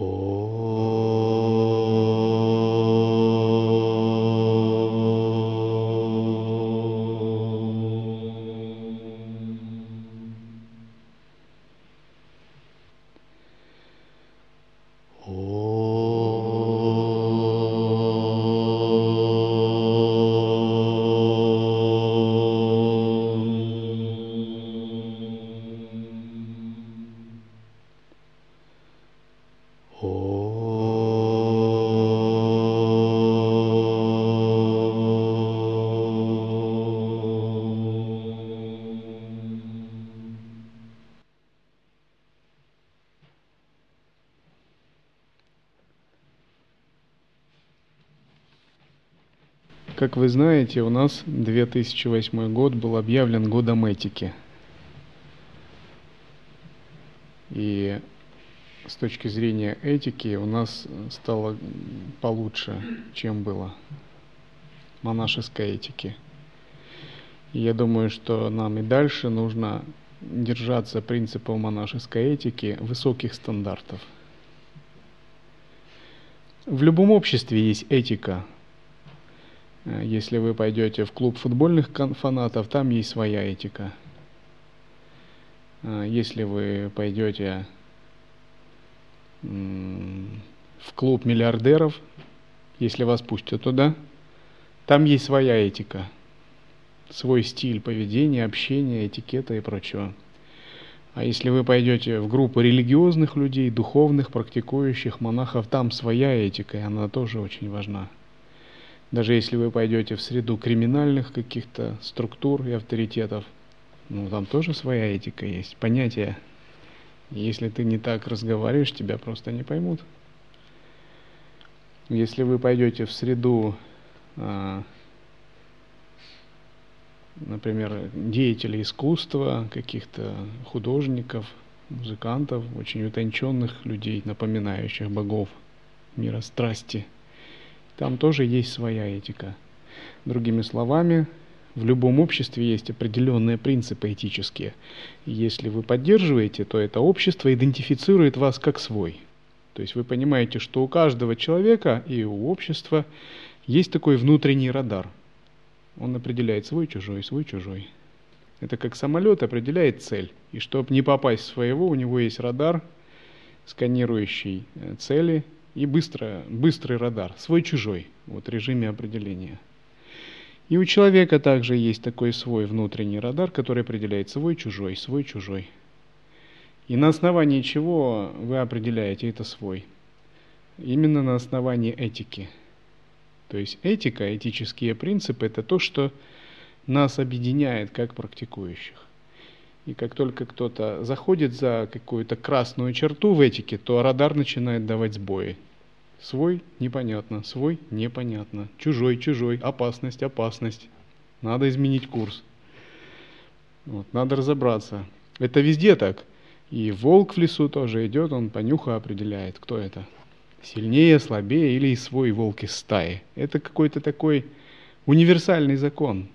Oh. Как вы знаете, у нас 2008 год был объявлен годом этики. И с точки зрения этики у нас стало получше, чем было монашеской этики. И я думаю, что нам и дальше нужно держаться принципов монашеской этики высоких стандартов. В любом обществе есть этика, если вы пойдете в клуб футбольных фанатов, там есть своя этика. Э, если вы пойдете в клуб миллиардеров, если вас пустят туда, там есть своя этика, свой стиль поведения, общения, этикета и прочего. А если вы пойдете в группу религиозных людей, духовных, практикующих монахов, там своя этика, и она тоже очень важна. Даже если вы пойдете в среду криминальных каких-то структур и авторитетов, ну там тоже своя этика есть, понятие. Если ты не так разговариваешь, тебя просто не поймут. Если вы пойдете в среду, а, например, деятелей искусства, каких-то художников, музыкантов, очень утонченных людей, напоминающих богов мира страсти – там тоже есть своя этика. Другими словами, в любом обществе есть определенные принципы этические. Если вы поддерживаете, то это общество идентифицирует вас как свой. То есть вы понимаете, что у каждого человека и у общества есть такой внутренний радар. Он определяет свой, чужой, свой, чужой. Это как самолет определяет цель. И чтобы не попасть в своего, у него есть радар, сканирующий э, цели и быстро, быстрый радар, свой-чужой, вот режиме определения. И у человека также есть такой свой внутренний радар, который определяет свой-чужой, свой-чужой. И на основании чего вы определяете это свой? Именно на основании этики. То есть этика, этические принципы – это то, что нас объединяет как практикующих. И как только кто-то заходит за какую-то красную черту в этике, то радар начинает давать сбои. Свой – непонятно, свой – непонятно. Чужой – чужой, опасность – опасность. Надо изменить курс. Вот, надо разобраться. Это везде так. И волк в лесу тоже идет, он по нюху определяет, кто это. Сильнее, слабее или свой волк из стаи. Это какой-то такой универсальный закон.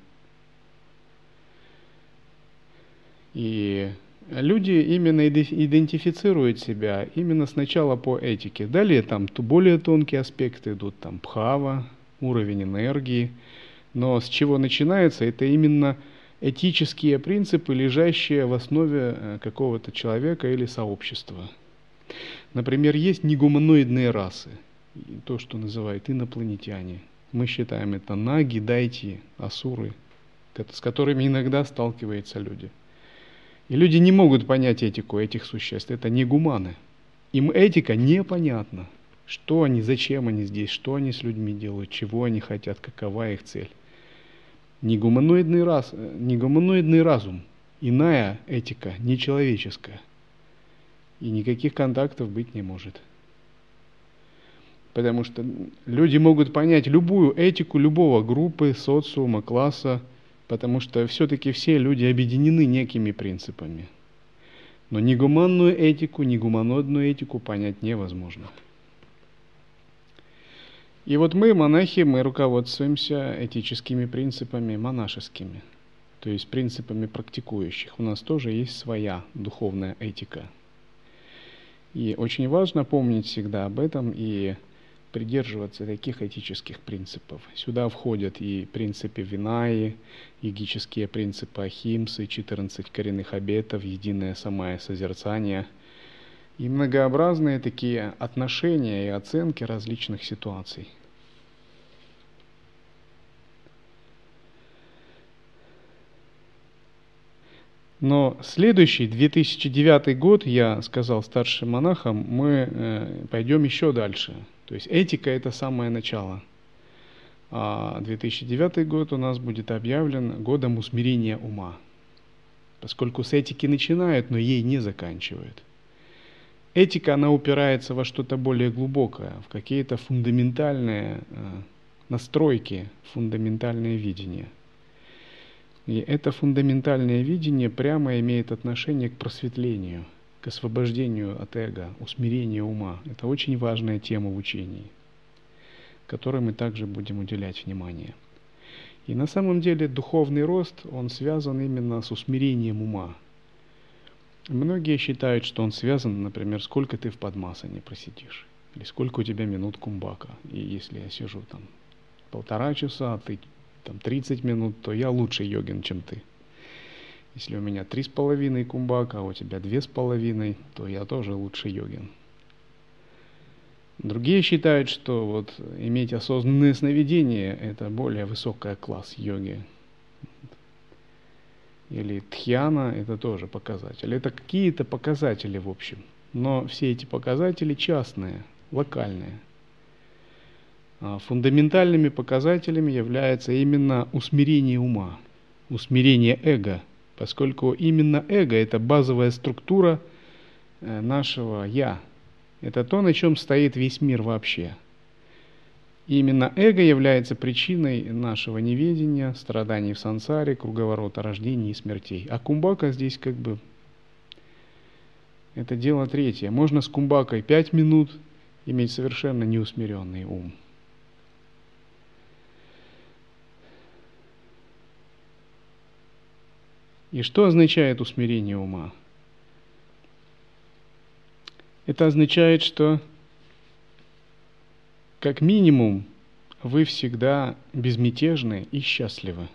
И люди именно идентифицируют себя именно сначала по этике. Далее там более тонкие аспекты идут, там пхава, уровень энергии. Но с чего начинается, это именно этические принципы, лежащие в основе э, какого-то человека или сообщества. Например, есть негуманоидные расы, то, что называют инопланетяне. Мы считаем это наги, дайти, асуры, с которыми иногда сталкиваются люди – и люди не могут понять этику этих существ. Это не гуманы. Им этика непонятна. Что они, зачем они здесь, что они с людьми делают, чего они хотят, какова их цель. Негуманоидный, раз, негуманоидный разум, иная этика, нечеловеческая. И никаких контактов быть не может. Потому что люди могут понять любую этику любого группы, социума, класса, потому что все-таки все люди объединены некими принципами. Но ни гуманную этику, ни гуманодную этику понять невозможно. И вот мы, монахи, мы руководствуемся этическими принципами монашескими, то есть принципами практикующих. У нас тоже есть своя духовная этика. И очень важно помнить всегда об этом и придерживаться таких этических принципов. Сюда входят и принципы Винаи, йогические принципы Ахимсы, 14 коренных обетов, единое самое созерцание и многообразные такие отношения и оценки различных ситуаций. Но следующий, 2009 год, я сказал старшим монахам, мы э, пойдем еще дальше. То есть этика – это самое начало. А 2009 год у нас будет объявлен годом усмирения ума. Поскольку с этики начинают, но ей не заканчивают. Этика, она упирается во что-то более глубокое, в какие-то фундаментальные э, настройки, фундаментальное видение – и это фундаментальное видение прямо имеет отношение к просветлению, к освобождению от эго, усмирению ума. Это очень важная тема в учении, которой мы также будем уделять внимание. И на самом деле духовный рост, он связан именно с усмирением ума. Многие считают, что он связан, например, сколько ты в подмасане просидишь, или сколько у тебя минут кумбака. И если я сижу там полтора часа, а ты там 30 минут, то я лучше йогин, чем ты. Если у меня три с половиной кумбака, а у тебя две с половиной, то я тоже лучше йогин. Другие считают, что вот иметь осознанное сновидение – это более высокий класс йоги. Или тхьяна – это тоже показатель. Это какие-то показатели в общем. Но все эти показатели частные, локальные. А, фундаментальными показателями является именно усмирение ума, усмирение эго, поскольку именно эго – это базовая структура э, нашего «я». Это то, на чем стоит весь мир вообще. Именно эго является причиной нашего неведения, страданий в сансаре, круговорота рождений и смертей. А кумбака здесь как бы это дело третье. Можно с кумбакой пять минут иметь совершенно неусмиренный ум. И что означает усмирение ума? Это означает, что как минимум вы всегда безмятежны и счастливы.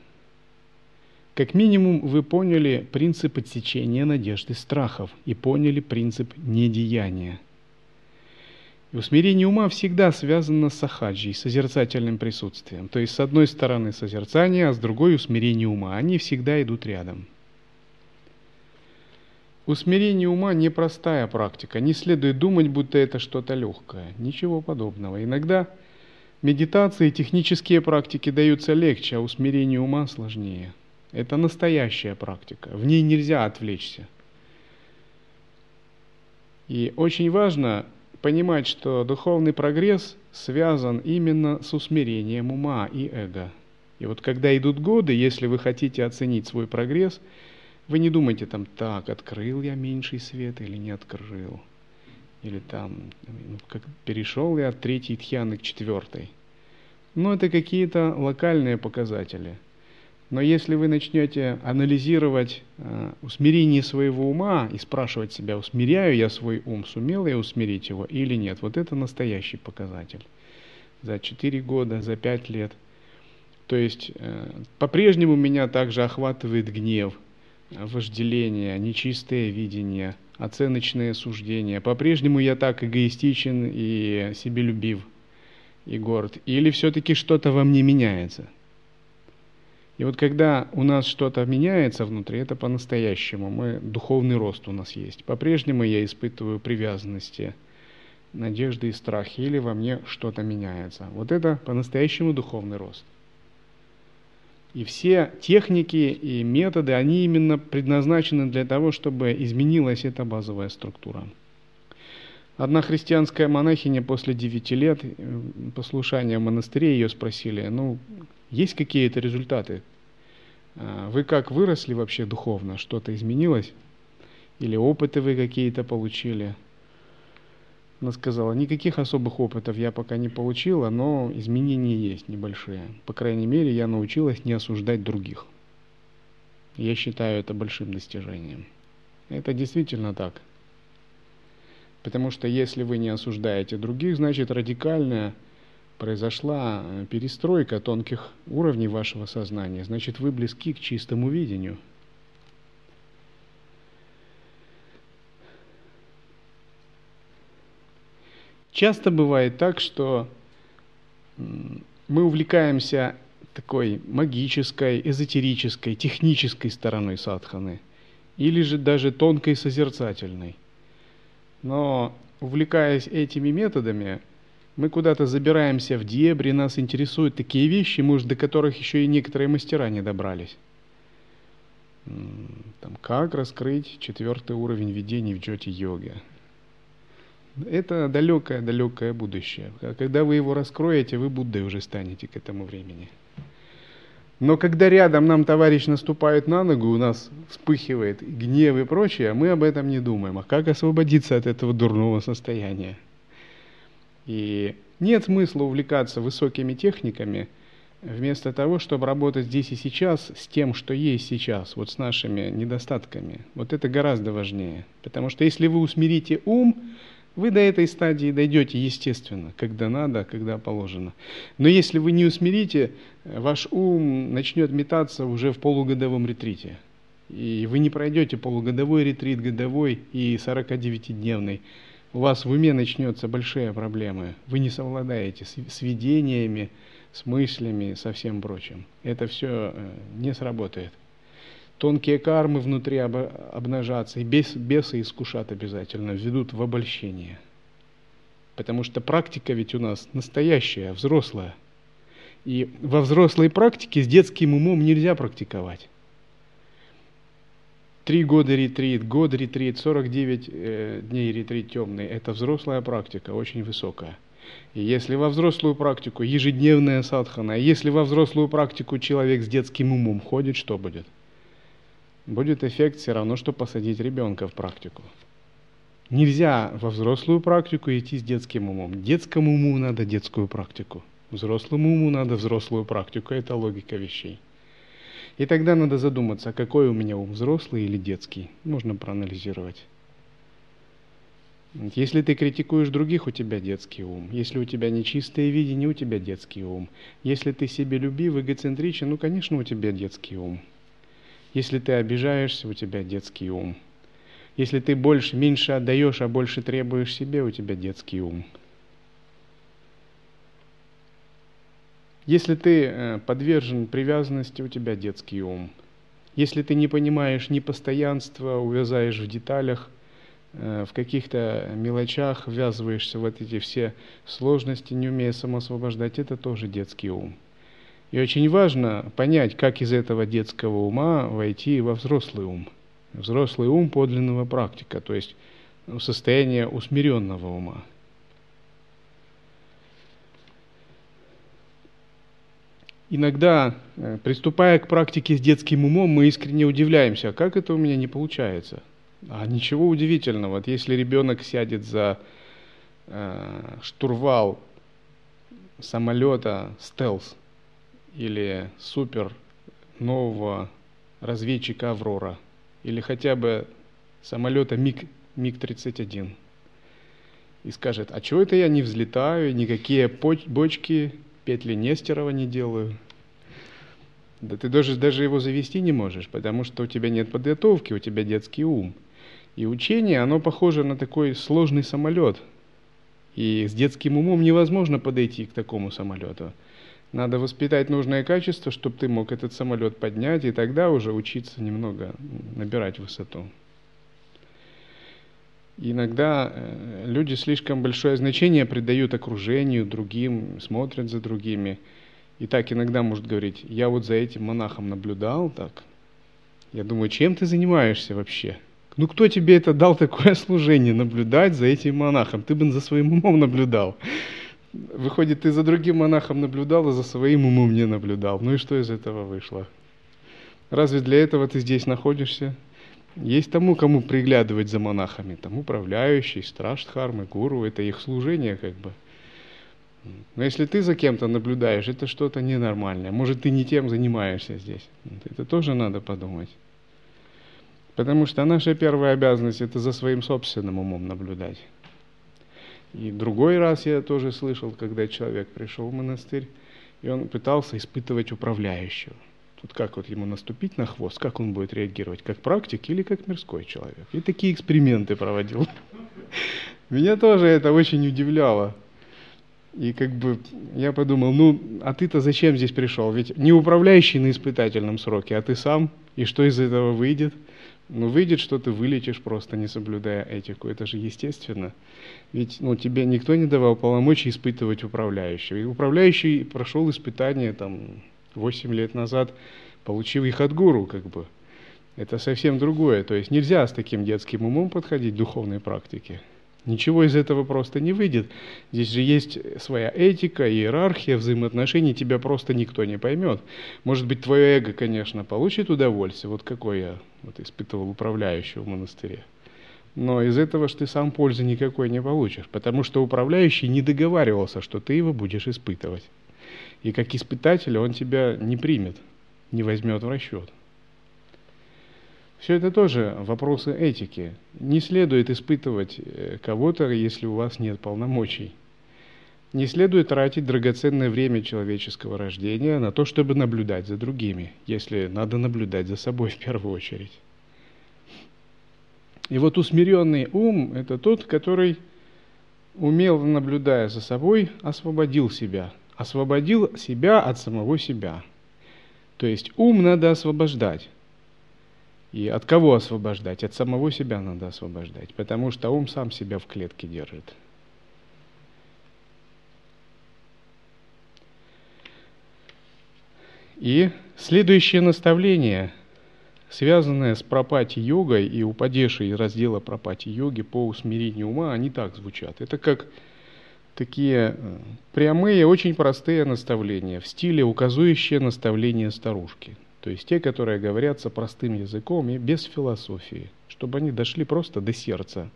Как минимум вы поняли принцип отсечения надежды страхов и поняли принцип недеяния. И усмирение ума всегда связано с сахаджей, созерцательным присутствием. То есть с одной стороны созерцание, а с другой усмирение ума. Они всегда идут рядом. Усмирение ума – непростая практика. Не следует думать, будто это что-то легкое. Ничего подобного. Иногда медитации и технические практики даются легче, а усмирение ума сложнее. Это настоящая практика. В ней нельзя отвлечься. И очень важно понимать, что духовный прогресс связан именно с усмирением ума и эго. И вот когда идут годы, если вы хотите оценить свой прогресс – вы не думайте там, так, открыл я меньший свет или не открыл. Или там, ну, как перешел я от третьей тхьяны к четвертой. Но это какие-то локальные показатели. Но если вы начнете анализировать э, усмирение своего ума и спрашивать себя, усмиряю я свой ум, сумел я усмирить его или нет, вот это настоящий показатель. За 4 года, за 5 лет. То есть э, по-прежнему меня также охватывает гнев, вожделение, нечистое видение, оценочные суждения. По-прежнему я так эгоистичен и себелюбив и горд. Или все-таки что-то во мне меняется? И вот когда у нас что-то меняется внутри, это по-настоящему. Мы, духовный рост у нас есть. По-прежнему я испытываю привязанности, надежды и страхи, или во мне что-то меняется. Вот это по-настоящему духовный рост. И все техники и методы, они именно предназначены для того, чтобы изменилась эта базовая структура. Одна христианская монахиня после девяти лет э, послушания в монастыре ее спросили, ну, есть какие-то результаты? А вы как выросли вообще духовно? Что-то изменилось? Или опыты вы какие-то получили? Она сказала, никаких особых опытов я пока не получила, но изменения есть небольшие. По крайней мере, я научилась не осуждать других. Я считаю это большим достижением. Это действительно так. Потому что если вы не осуждаете других, значит радикальная произошла э, перестройка тонких уровней вашего сознания. Значит, вы близки к чистому видению. Часто бывает так, что мы увлекаемся такой магической, эзотерической, технической стороной садханы, или же даже тонкой созерцательной. Но увлекаясь этими методами, мы куда-то забираемся в дебри, нас интересуют такие вещи, может, до которых еще и некоторые мастера не добрались. Там, как раскрыть четвертый уровень видений в джоти-йоге. Это далекое-далекое будущее. Когда вы его раскроете, вы Буддой уже станете к этому времени. Но когда рядом нам товарищ наступает на ногу, у нас вспыхивает гнев и прочее, мы об этом не думаем. А как освободиться от этого дурного состояния? И нет смысла увлекаться высокими техниками, вместо того, чтобы работать здесь и сейчас с тем, что есть сейчас, вот с нашими недостатками. Вот это гораздо важнее. Потому что если вы усмирите ум, вы до этой стадии дойдете естественно, когда надо, когда положено. Но если вы не усмирите, ваш ум начнет метаться уже в полугодовом ретрите. И вы не пройдете полугодовой ретрит, годовой и 49-дневный. У вас в уме начнется большие проблемы. Вы не совладаете с, с видениями, с мыслями, со всем прочим. Это все э, не сработает тонкие кармы внутри об, обнажатся, и бес, бесы искушат обязательно, ведут в обольщение. Потому что практика ведь у нас настоящая, взрослая. И во взрослой практике с детским умом нельзя практиковать. Три года ретрит, год ретрит, 49 э, дней ретрит темный – это взрослая практика, очень высокая. И если во взрослую практику ежедневная садхана, если во взрослую практику человек с детским умом ходит, что будет – будет эффект все равно, что посадить ребенка в практику. Нельзя во взрослую практику идти с детским умом. Детскому уму надо детскую практику. Взрослому уму надо взрослую практику. Это логика вещей. И тогда надо задуматься, какой у меня ум, взрослый или детский. Можно проанализировать. Если ты критикуешь других, у тебя детский ум. Если у тебя нечистое видение, у тебя детский ум. Если ты себе любив, эгоцентричен, ну, конечно, у тебя детский ум. Если ты обижаешься, у тебя детский ум. Если ты больше, меньше отдаешь, а больше требуешь себе, у тебя детский ум. Если ты э, подвержен привязанности, у тебя детский ум. Если ты не понимаешь ни постоянства, увязаешь в деталях, э, в каких-то мелочах, ввязываешься в эти все сложности, не умея самоосвобождать, это тоже детский ум. И очень важно понять, как из этого детского ума войти во взрослый ум. Взрослый ум подлинного практика, то есть состояние усмиренного ума. Иногда, э, приступая к практике с детским умом, мы искренне удивляемся, а как это у меня не получается. А ничего удивительного. Вот если ребенок сядет за э, штурвал самолета стелс, или супер нового разведчика «Аврора» или хотя бы самолета МиГ, МиГ-31 и скажет, а чего это я не взлетаю, никакие бочки, петли Нестерова не делаю. Да ты даже, даже его завести не можешь, потому что у тебя нет подготовки, у тебя детский ум. И учение, оно похоже на такой сложный самолет. И с детским умом невозможно подойти к такому самолету. Надо воспитать нужное качество, чтобы ты мог этот самолет поднять, и тогда уже учиться немного набирать высоту. Иногда э, люди слишком большое значение придают окружению, другим, смотрят за другими. И так иногда может говорить, я вот за этим монахом наблюдал так. Я думаю, чем ты занимаешься вообще? Ну кто тебе это дал такое служение, наблюдать за этим монахом? Ты бы за своим умом наблюдал. Выходит, ты за другим монахом наблюдал, а за своим умом не наблюдал. Ну и что из этого вышло? Разве для этого ты здесь находишься? Есть тому, кому приглядывать за монахами, там управляющий, страж дхармы, гуру, это их служение как бы. Но если ты за кем-то наблюдаешь, это что-то ненормальное. Может, ты не тем занимаешься здесь. Это тоже надо подумать. Потому что наша первая обязанность – это за своим собственным умом наблюдать. И другой раз я тоже слышал, когда человек пришел в монастырь, и он пытался испытывать управляющего. Тут как вот ему наступить на хвост, как он будет реагировать, как практик или как мирской человек. И такие эксперименты проводил. Меня тоже это очень удивляло. И как бы я подумал, ну, а ты-то зачем здесь пришел? Ведь не управляющий на испытательном сроке, а ты сам. И что из этого выйдет? Ну, выйдет, что ты вылетишь просто, не соблюдая этику. Это же естественно. Ведь ну, тебе никто не давал полномочий испытывать управляющего. И управляющий прошел испытание там 8 лет назад, получив их от гуру, как бы. Это совсем другое. То есть нельзя с таким детским умом подходить к духовной практике. Ничего из этого просто не выйдет. Здесь же есть своя этика, иерархия взаимоотношений, тебя просто никто не поймет. Может быть, твое эго, конечно, получит удовольствие, вот какой я вот, испытывал управляющего в монастыре. Но из этого ж ты сам пользы никакой не получишь, потому что управляющий не договаривался, что ты его будешь испытывать. И как испытатель он тебя не примет, не возьмет в расчет. Все это тоже вопросы этики. Не следует испытывать э, кого-то, если у вас нет полномочий. Не следует тратить драгоценное время человеческого рождения на то, чтобы наблюдать за другими, если надо наблюдать за собой в первую очередь. И вот усмиренный ум – это тот, который, умело наблюдая за собой, освободил себя. Освободил себя от самого себя. То есть ум надо освобождать. И от кого освобождать? От самого себя надо освобождать, потому что ум сам себя в клетке держит. И следующее наставление, связанное с пропати-йогой и упадешей из раздела пропати-йоги по усмирению ума, они так звучат. Это как такие э, прямые, очень простые наставления в стиле указующие наставления старушки – то есть те, которые говорятся простым языком и без философии, чтобы они дошли просто до сердца.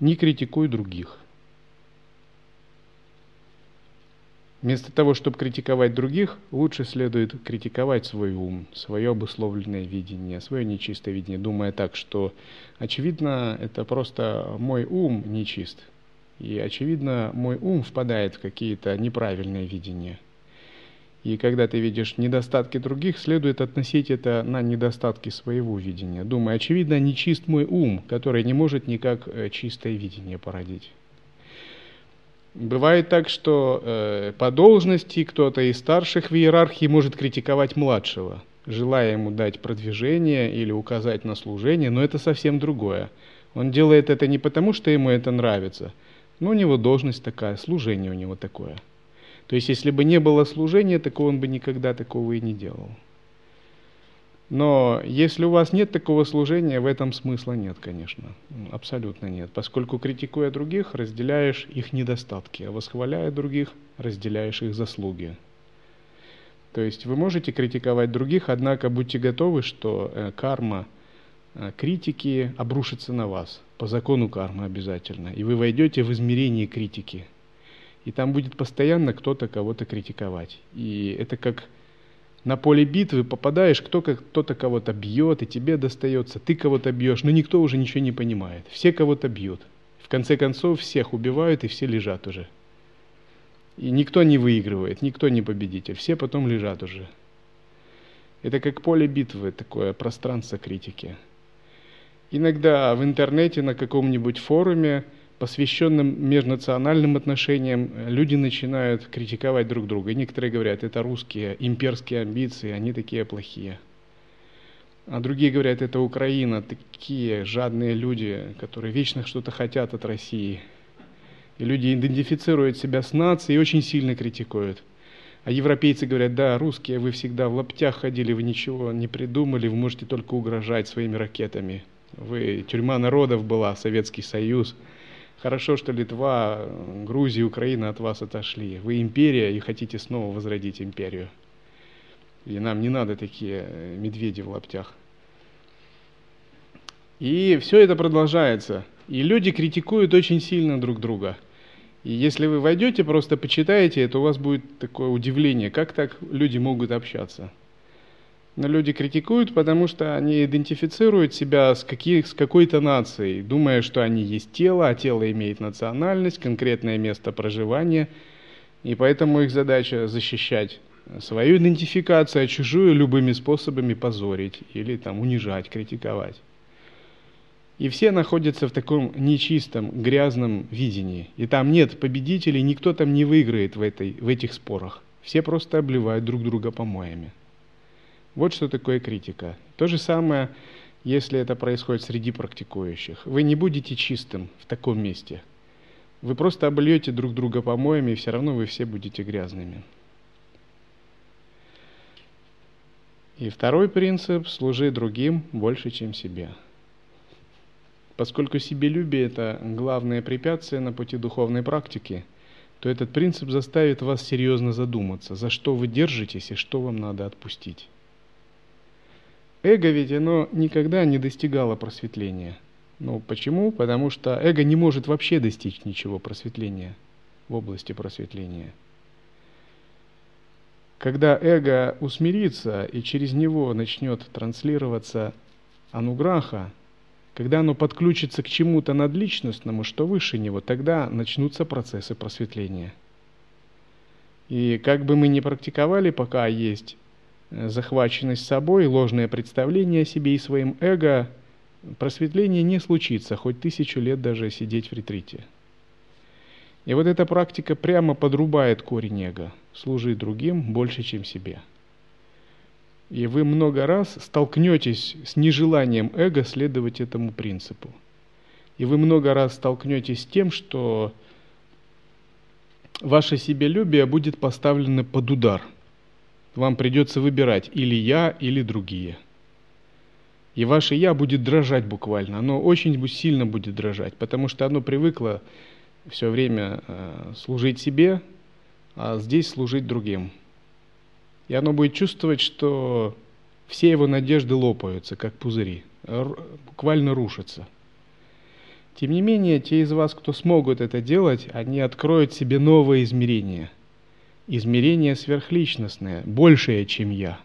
Не критикуй других. Вместо того, чтобы критиковать других, лучше следует критиковать свой ум, свое обусловленное видение, свое нечистое видение, думая так, что, очевидно, это просто мой ум нечист. И, очевидно, мой ум впадает в какие-то неправильные видения. И когда ты видишь недостатки других, следует относить это на недостатки своего видения. Думаю, очевидно, не чист мой ум, который не может никак э, чистое видение породить. Бывает так, что э, по должности кто-то из старших в иерархии может критиковать младшего, желая ему дать продвижение или указать на служение, но это совсем другое. Он делает это не потому, что ему это нравится, но у него должность такая, служение у него такое – то есть, если бы не было служения, так он бы никогда такого и не делал. Но если у вас нет такого служения, в этом смысла нет, конечно. Абсолютно нет. Поскольку критикуя других, разделяешь их недостатки, а восхваляя других, разделяешь их заслуги. То есть вы можете критиковать других, однако будьте готовы, что э, карма э, критики обрушится на вас. По закону кармы обязательно. И вы войдете в измерение критики – и там будет постоянно кто-то кого-то критиковать. И это как на поле битвы попадаешь, кто-то кто кого-то бьет, и тебе достается, ты кого-то бьешь, но никто уже ничего не понимает. Все кого-то бьют. В конце концов, всех убивают, и все лежат уже. И никто не выигрывает, никто не победитель, все потом лежат уже. Это как поле битвы, такое пространство критики. Иногда в интернете на каком-нибудь форуме посвященным межнациональным отношениям, люди начинают критиковать друг друга. И некоторые говорят, это русские имперские амбиции, они такие плохие. А другие говорят, это Украина, такие жадные люди, которые вечно что-то хотят от России. И люди идентифицируют себя с нацией и очень сильно критикуют. А европейцы говорят, да, русские, вы всегда в лаптях ходили, вы ничего не придумали, вы можете только угрожать своими ракетами. Вы, тюрьма народов была, Советский Союз – Хорошо, что Литва, Грузия, Украина от вас отошли. Вы империя и хотите снова возродить империю. И нам не надо такие э, медведи в лаптях. И все это продолжается. И люди критикуют очень сильно друг друга. И если вы войдете, просто почитаете это, у вас будет такое удивление, как так люди могут общаться. Но люди критикуют, потому что они идентифицируют себя с, каких, с какой-то нацией, думая, что они есть тело, а тело имеет национальность, конкретное место проживания, и поэтому их задача защищать свою идентификацию, а чужую любыми способами позорить или там унижать, критиковать. И все находятся в таком нечистом, грязном видении. И там нет победителей, никто там не выиграет в, этой, в этих спорах. Все просто обливают друг друга помоями. Вот что такое критика. То же самое, если это происходит среди практикующих. Вы не будете чистым в таком месте. Вы просто обольете друг друга помоями, и все равно вы все будете грязными. И второй принцип – служи другим больше, чем себе. Поскольку себелюбие – это главное препятствие на пути духовной практики, то этот принцип заставит вас серьезно задуматься, за что вы держитесь и что вам надо отпустить. Эго ведь оно никогда не достигало просветления. Ну почему? Потому что эго не может вообще достичь ничего просветления в области просветления. Когда эго усмирится и через него начнет транслироваться ануграха, когда оно подключится к чему-то надличностному, что выше него, тогда начнутся процессы просветления. И как бы мы ни практиковали, пока есть захваченность собой, ложное представление о себе и своим эго, просветление не случится, хоть тысячу лет даже сидеть в ретрите. И вот эта практика прямо подрубает корень эго, служи другим больше, чем себе. И вы много раз столкнетесь с нежеланием эго следовать этому принципу. И вы много раз столкнетесь с тем, что ваше себелюбие будет поставлено под удар – вам придется выбирать или я, или другие. И ваше «я» будет дрожать буквально, оно очень сильно будет дрожать, потому что оно привыкло все время э, служить себе, а здесь служить другим. И оно будет чувствовать, что все его надежды лопаются, как пузыри, буквально рушатся. Тем не менее, те из вас, кто смогут это делать, они откроют себе новое измерение – измерение сверхличностное, большее, чем я,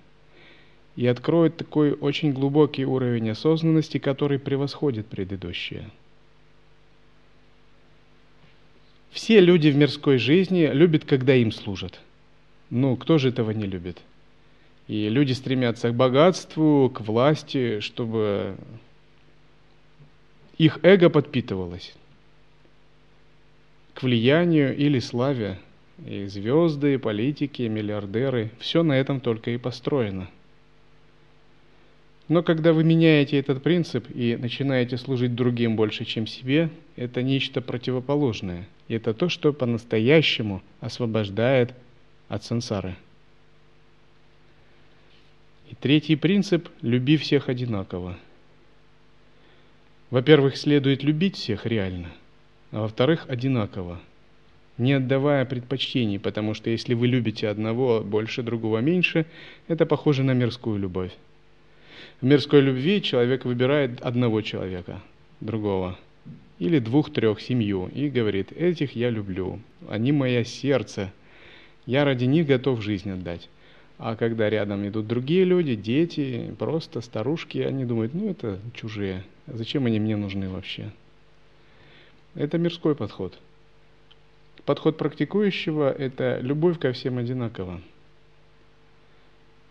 и откроет такой очень глубокий уровень осознанности, который превосходит предыдущее. Все люди в мирской жизни любят, когда им служат. Ну, кто же этого не любит? И люди стремятся к богатству, к власти, чтобы их эго подпитывалось, к влиянию или славе – и звезды, и политики, и миллиардеры, все на этом только и построено. Но когда вы меняете этот принцип и начинаете служить другим больше, чем себе, это нечто противоположное. И это то, что по-настоящему освобождает от сансары. И третий принцип – люби всех одинаково. Во-первых, следует любить всех реально, а во-вторых, одинаково – не отдавая предпочтений, потому что если вы любите одного больше, другого меньше, это похоже на мирскую любовь. В мирской любви человек выбирает одного человека, другого, или двух-трех, семью, и говорит, этих я люблю, они мое сердце, я ради них готов жизнь отдать. А когда рядом идут другие люди, дети, просто старушки, они думают, ну это чужие, зачем они мне нужны вообще? Это мирской подход – Подход практикующего – это любовь ко всем одинаково.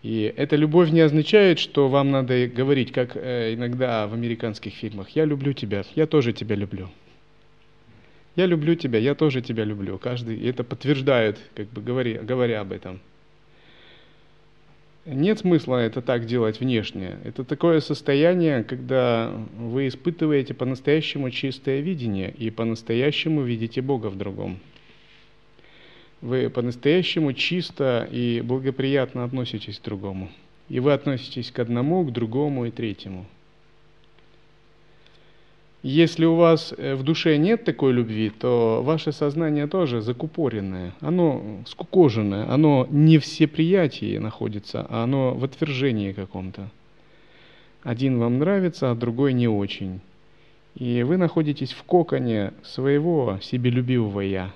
И эта любовь не означает, что вам надо говорить, как э, иногда в американских фильмах, «Я люблю тебя, я тоже тебя люблю». «Я люблю тебя, я тоже тебя люблю». Каждый и это подтверждает, как бы говоря, говоря об этом. Нет смысла это так делать внешне. Это такое состояние, когда вы испытываете по-настоящему чистое видение и по-настоящему видите Бога в другом вы по-настоящему чисто и благоприятно относитесь к другому. И вы относитесь к одному, к другому и третьему. Если у вас э, в душе нет такой любви, то ваше сознание тоже закупоренное, оно скукоженное, оно не в всеприятии находится, а оно в отвержении каком-то. Один вам нравится, а другой не очень. И вы находитесь в коконе своего себелюбивого «я»,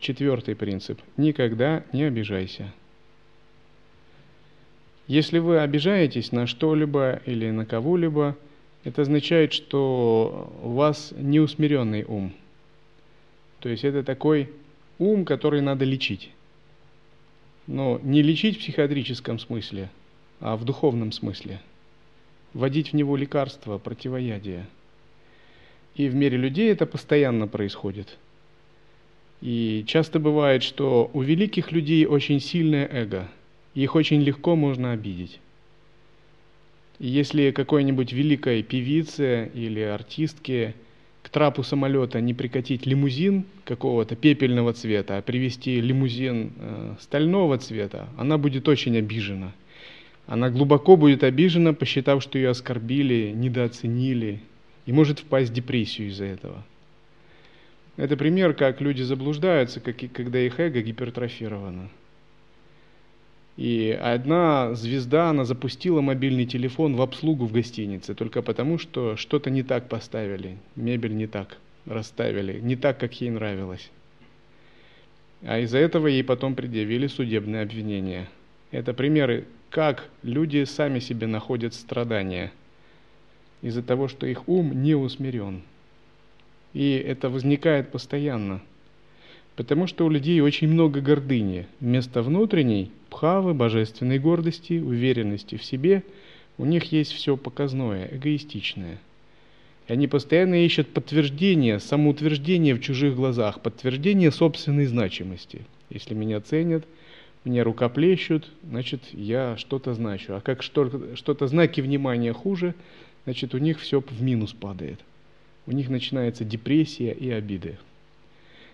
четвертый принцип. Никогда не обижайся. Если вы обижаетесь на что-либо или на кого-либо, это означает, что у вас неусмиренный ум. То есть это такой ум, который надо лечить. Но не лечить в психиатрическом смысле, а в духовном смысле. Вводить в него лекарства, противоядия. И в мире людей это постоянно происходит. И часто бывает, что у великих людей очень сильное эго, их очень легко можно обидеть. И если какой-нибудь великой певице или артистке к трапу самолета не прикатить лимузин какого-то пепельного цвета, а привезти лимузин э, стального цвета, она будет очень обижена. Она глубоко будет обижена, посчитав, что ее оскорбили, недооценили, и может впасть в депрессию из-за этого. Это пример, как люди заблуждаются, как, когда их эго гипертрофировано. И одна звезда, она запустила мобильный телефон в обслугу в гостинице, только потому, что что-то не так поставили, мебель не так расставили, не так, как ей нравилось. А из-за этого ей потом предъявили судебное обвинение. Это примеры, как люди сами себе находят страдания из-за того, что их ум не усмирен. И это возникает постоянно – Потому что у людей очень много гордыни. Вместо внутренней, пхавы, божественной гордости, уверенности в себе, у них есть все показное, эгоистичное. И они постоянно ищут подтверждение, самоутверждение в чужих глазах, подтверждение собственной значимости. Если меня ценят, меня рукоплещут, значит, я что-то значу. А как что-то знаки внимания хуже, значит, у них все в минус падает. У них начинается депрессия и обиды.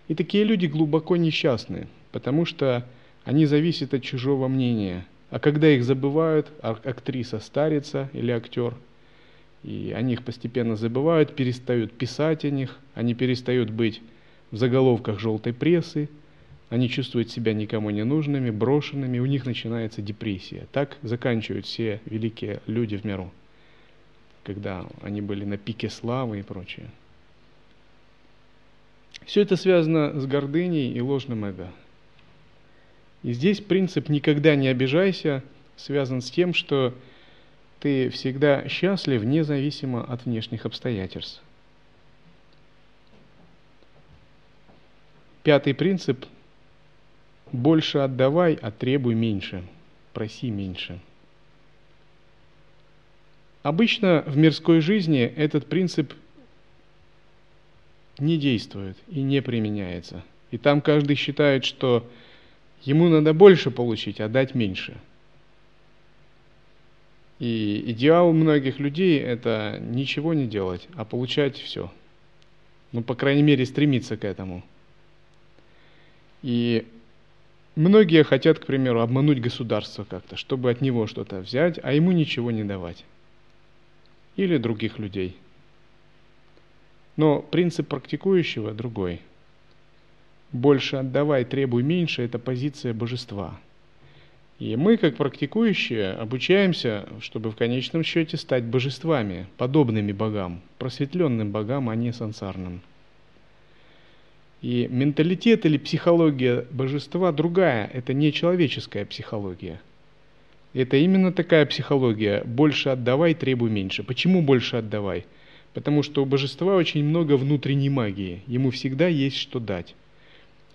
И такие люди глубоко несчастны, потому что они зависят от чужого мнения. А когда их забывают, актриса старится или актер, и они их постепенно забывают, перестают писать о них, они перестают быть в заголовках желтой прессы, они чувствуют себя никому не нужными, брошенными, у них начинается депрессия. Так заканчивают все великие люди в миру, когда они были на пике славы и прочее. Все это связано с гордыней и ложным эго. И здесь принцип «никогда не обижайся» связан с тем, что ты всегда счастлив независимо от внешних обстоятельств. Пятый принцип – больше отдавай, а требуй меньше, проси меньше. Обычно в мирской жизни этот принцип не действует и не применяется. И там каждый считает, что ему надо больше получить, а дать меньше. И идеал многих людей – это ничего не делать, а получать все. Ну, по крайней мере, стремиться к этому. И многие хотят, к примеру, обмануть государство как-то, чтобы от него что-то взять, а ему ничего не давать. Или других людей – но принцип практикующего другой. Больше отдавай, требуй меньше – это позиция божества. И мы, как практикующие, обучаемся, чтобы в конечном счете стать божествами, подобными богам, просветленным богам, а не сансарным. И менталитет или психология божества другая, это не человеческая психология. Это именно такая психология – больше отдавай, требуй меньше. Почему больше отдавай? – Потому что у божества очень много внутренней магии, ему всегда есть что дать.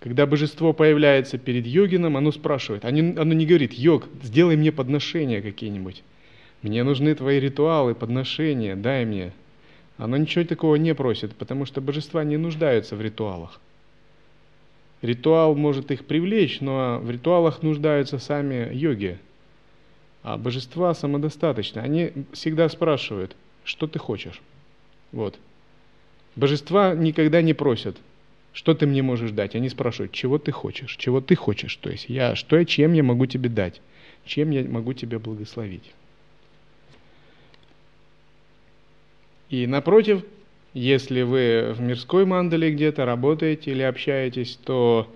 Когда божество появляется перед йогином, оно спрашивает, оно не говорит, йог, сделай мне подношения какие-нибудь. Мне нужны твои ритуалы, подношения, дай мне. Оно ничего такого не просит, потому что божества не нуждаются в ритуалах. Ритуал может их привлечь, но в ритуалах нуждаются сами йоги. А божества самодостаточны. Они всегда спрашивают, что ты хочешь. Вот. Божества никогда не просят, что ты мне можешь дать. Они спрашивают, чего ты хочешь, чего ты хочешь. То есть я, что я, чем я могу тебе дать, чем я могу тебя благословить. И напротив, если вы в мирской мандале где-то работаете или общаетесь, то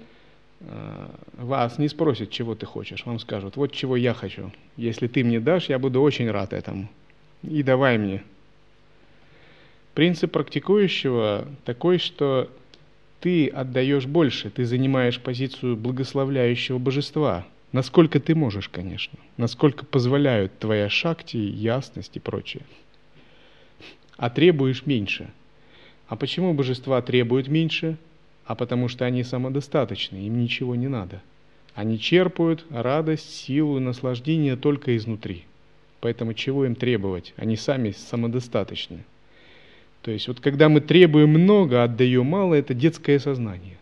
вас не спросят, чего ты хочешь. Вам скажут, вот чего я хочу. Если ты мне дашь, я буду очень рад этому. И давай мне. Принцип практикующего такой, что ты отдаешь больше, ты занимаешь позицию благословляющего божества. Насколько ты можешь, конечно. Насколько позволяют твоя шакти, ясность и прочее. А требуешь меньше. А почему божества требуют меньше? А потому что они самодостаточны, им ничего не надо. Они черпают радость, силу и наслаждение только изнутри. Поэтому чего им требовать? Они сами самодостаточны. То есть вот когда мы требуем много, а отдаем мало, это детское сознание.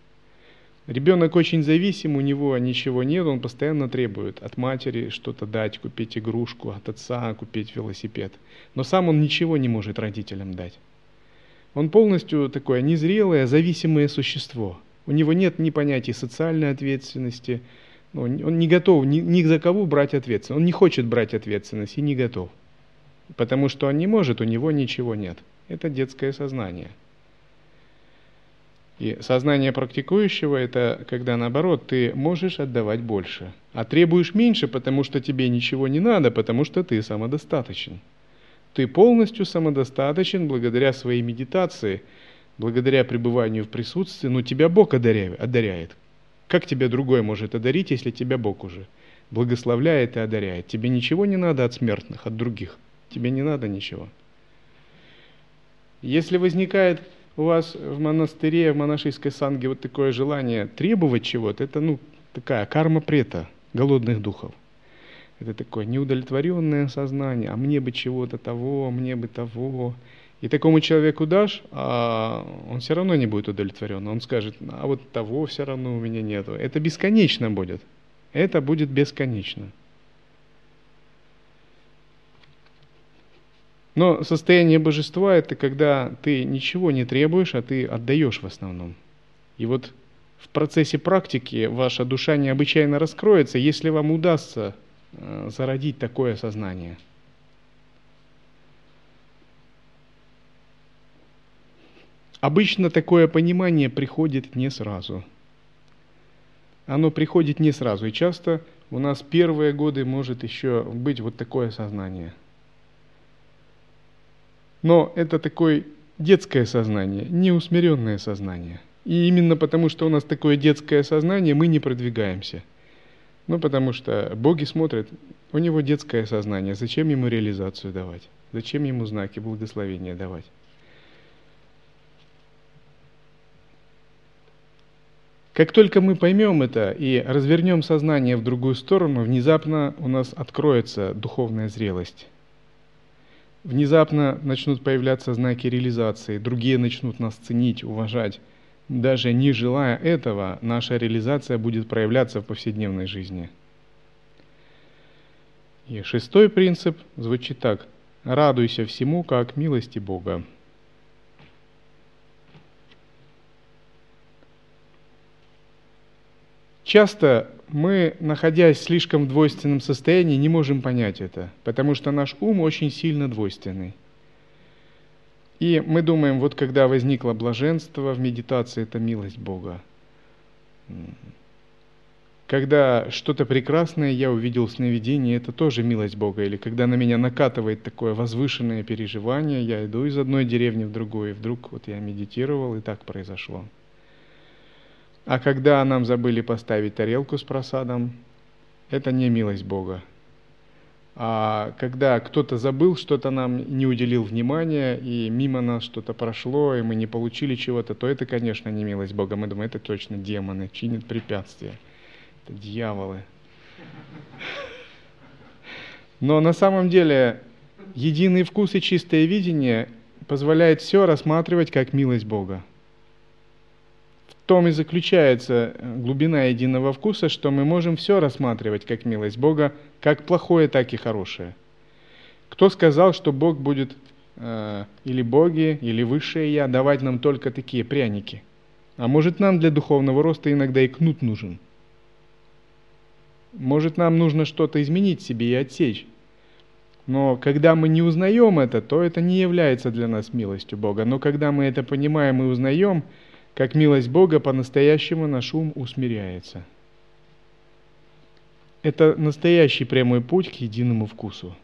Ребенок очень зависим, у него ничего нет, он постоянно требует от матери что-то дать, купить игрушку, от отца купить велосипед. Но сам он ничего не может родителям дать. Он полностью такое незрелое, зависимое существо. У него нет ни понятия социальной ответственности, ну, он не готов ни, ни за кого брать ответственность. Он не хочет брать ответственность и не готов. Потому что он не может, у него ничего нет это детское сознание. И сознание практикующего – это когда, наоборот, ты можешь отдавать больше, а требуешь меньше, потому что тебе ничего не надо, потому что ты самодостаточен. Ты полностью самодостаточен благодаря своей медитации, благодаря пребыванию в присутствии, но тебя Бог одаряет. Как тебя другой может одарить, если тебя Бог уже благословляет и одаряет? Тебе ничего не надо от смертных, от других. Тебе не надо ничего. Если возникает у вас в монастыре, в монашеской санге вот такое желание требовать чего-то, это ну, такая карма прета, голодных духов. Это такое неудовлетворенное сознание, а мне бы чего-то того, мне бы того. И такому человеку дашь, а он все равно не будет удовлетворен. Он скажет, а вот того все равно у меня нету. Это бесконечно будет. Это будет бесконечно. Но состояние божества – это когда ты ничего не требуешь, а ты отдаешь в основном. И вот в процессе практики ваша душа необычайно раскроется, если вам удастся зародить такое сознание. Обычно такое понимание приходит не сразу. Оно приходит не сразу, и часто у нас первые годы может еще быть вот такое сознание – но это такое детское сознание, неусмиренное сознание. И именно потому, что у нас такое детское сознание, мы не продвигаемся. Ну, потому что боги смотрят, у него детское сознание, зачем ему реализацию давать? Зачем ему знаки благословения давать? Как только мы поймем это и развернем сознание в другую сторону, внезапно у нас откроется духовная зрелость внезапно начнут появляться знаки реализации, другие начнут нас ценить, уважать. Даже не желая этого, наша реализация будет проявляться в повседневной жизни. И шестой принцип звучит так. Радуйся всему, как милости Бога. Часто мы, находясь слишком в двойственном состоянии, не можем понять это, потому что наш ум очень сильно двойственный. И мы думаем, вот когда возникло блаженство в медитации, это милость Бога. Когда что-то прекрасное я увидел в сновидении, это тоже милость Бога. Или когда на меня накатывает такое возвышенное переживание, я иду из одной деревни в другую, и вдруг вот я медитировал, и так произошло. А когда нам забыли поставить тарелку с просадом, это не милость Бога. А когда кто-то забыл, что-то нам не уделил внимания, и мимо нас что-то прошло, и мы не получили чего-то, то это, конечно, не милость Бога. Мы думаем, это точно демоны, чинят препятствия. Это дьяволы. Но на самом деле единый вкус и чистое видение позволяет все рассматривать как милость Бога том и заключается э, глубина единого вкуса, что мы можем все рассматривать как милость Бога, как плохое, так и хорошее. Кто сказал, что Бог будет, э, или боги, или высшее Я, давать нам только такие пряники? А может нам для духовного роста иногда и кнут нужен? Может нам нужно что-то изменить себе и отсечь? Но когда мы не узнаем это, то это не является для нас милостью Бога. Но когда мы это понимаем и узнаем, как милость Бога по-настоящему наш ум усмиряется. Это настоящий прямой путь к единому вкусу.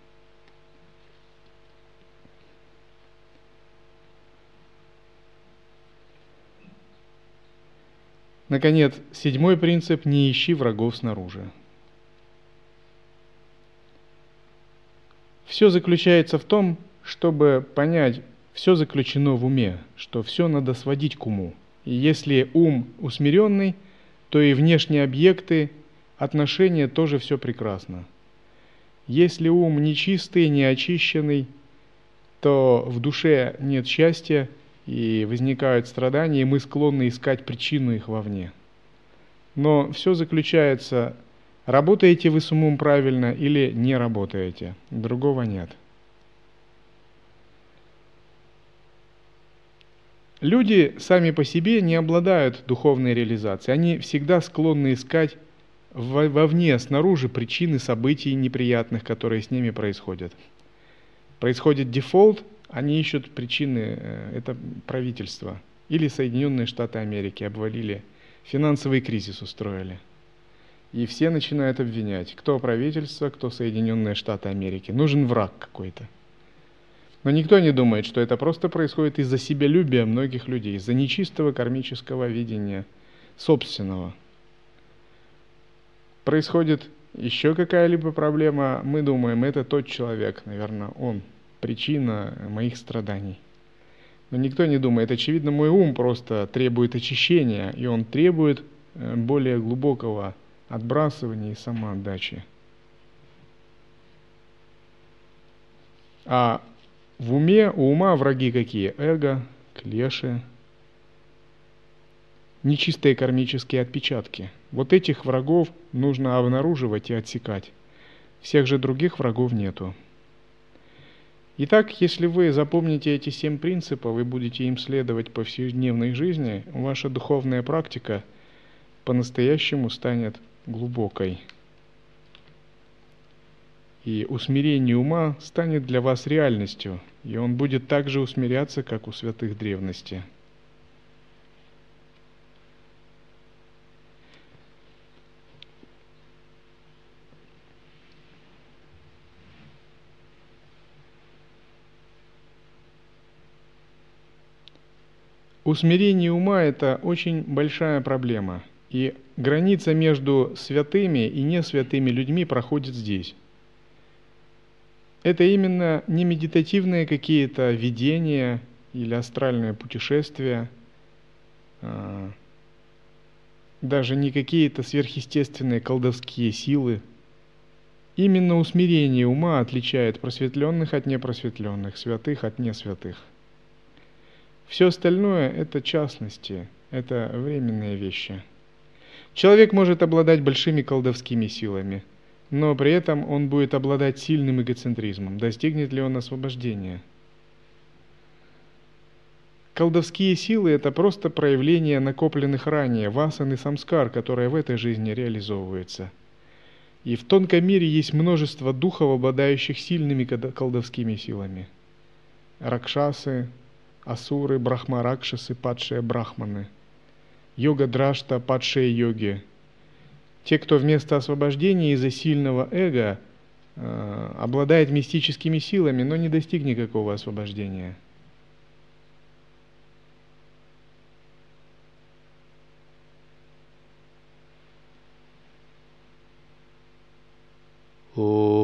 Наконец, седьмой принцип – не ищи врагов снаружи. Все заключается в том, чтобы понять, все заключено в уме, что все надо сводить к уму. Если ум усмиренный, то и внешние объекты, отношения тоже все прекрасно. Если ум нечистый, неочищенный, то в душе нет счастья и возникают страдания, и мы склонны искать причину их вовне. Но все заключается Работаете вы с умом правильно или не работаете? Другого нет. Люди сами по себе не обладают духовной реализацией. Они всегда склонны искать вовне, снаружи причины событий неприятных, которые с ними происходят. Происходит дефолт, они ищут причины, э, это правительство. Или Соединенные Штаты Америки обвалили, финансовый кризис устроили – и все начинают обвинять, кто правительство, кто Соединенные Штаты Америки. Нужен враг какой-то. Но никто не думает, что это просто происходит из-за себялюбия многих людей, из-за нечистого кармического видения собственного. Происходит еще какая-либо проблема, мы думаем, это тот человек, наверное, он, причина моих страданий. Но никто не думает, очевидно, мой ум просто требует очищения, и он требует э, более глубокого отбрасывания и самоотдачи. А в уме, у ума враги какие? Эго, клеши, нечистые кармические отпечатки. Вот этих врагов нужно обнаруживать и отсекать. Всех же других врагов нету. Итак, если вы запомните эти семь принципов и будете им следовать по повседневной жизни, ваша духовная практика по-настоящему станет глубокой. И усмирение ума станет для вас реальностью, и он будет так же усмиряться, как у святых древности. Усмирение ума – это очень большая проблема – и граница между святыми и несвятыми людьми проходит здесь. Это именно не медитативные какие-то видения или астральное путешествие, а, даже не какие-то сверхъестественные колдовские силы. Именно усмирение ума отличает просветленных от непросветленных, святых от несвятых. Все остальное – это частности, это временные вещи – Человек может обладать большими колдовскими силами, но при этом он будет обладать сильным эгоцентризмом. Достигнет ли он освобождения? Колдовские силы – это просто проявление накопленных ранее васан и самскар, которые в этой жизни реализовываются. И в тонком мире есть множество духов, обладающих сильными колдовскими силами. Ракшасы, асуры, брахмаракшасы, падшие брахманы – йога-драшта, падшие йоги. Те, кто вместо освобождения из-за сильного эго э, обладает мистическими силами, но не достиг никакого освобождения. Oh.